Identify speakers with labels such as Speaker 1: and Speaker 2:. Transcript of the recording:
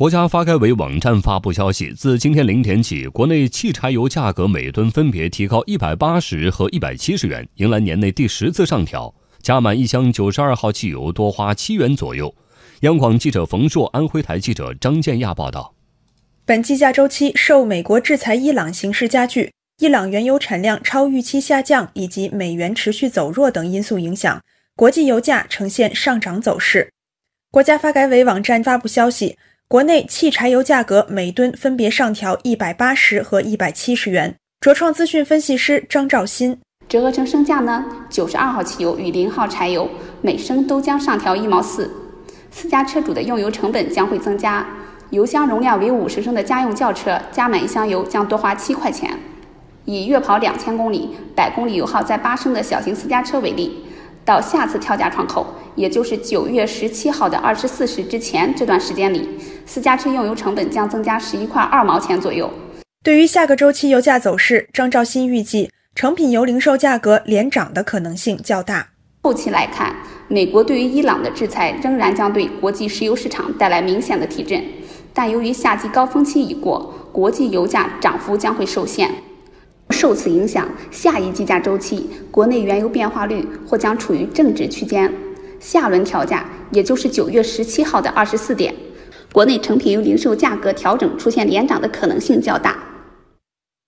Speaker 1: 国家发改委网站发布消息，自今天零点起，国内汽柴油价格每吨分别提高一百八十和一百七十元，迎来年内第十次上调。加满一箱九十二号汽油多花七元左右。央广记者冯硕，安徽台记者张建亚报道。
Speaker 2: 本计价周期受美国制裁伊朗形势加剧、伊朗原油产量超预期下降以及美元持续走弱等因素影响，国际油价呈现上涨走势。国家发改委网站发布消息。国内汽柴油价格每吨分别上调一百八十和一百七十元。卓创资讯分析师张兆新，
Speaker 3: 折合成升价呢，九十二号汽油与零号柴油每升都将上调一毛四，私家车主的用油成本将会增加。油箱容量为五十升的家用轿车加满一箱油将多花七块钱。以月跑两千公里、百公里油耗在八升的小型私家车为例。到下次跳价窗口，也就是九月十七号的二十四时之前这段时间里，私家车用油成本将增加十一块二毛钱左右。
Speaker 2: 对于下个周期油价走势，张兆新预计成品油零售价格连涨的可能性较大。
Speaker 3: 后期来看，美国对于伊朗的制裁仍然将对国际石油市场带来明显的提振，但由于夏季高峰期已过，国际油价涨幅将会受限。受此影响，下一计价周期，国内原油变化率或将处于正值区间。下轮调价，也就是九月十七号的二十四点，国内成品油零售价格调整出现连涨的可能性较大。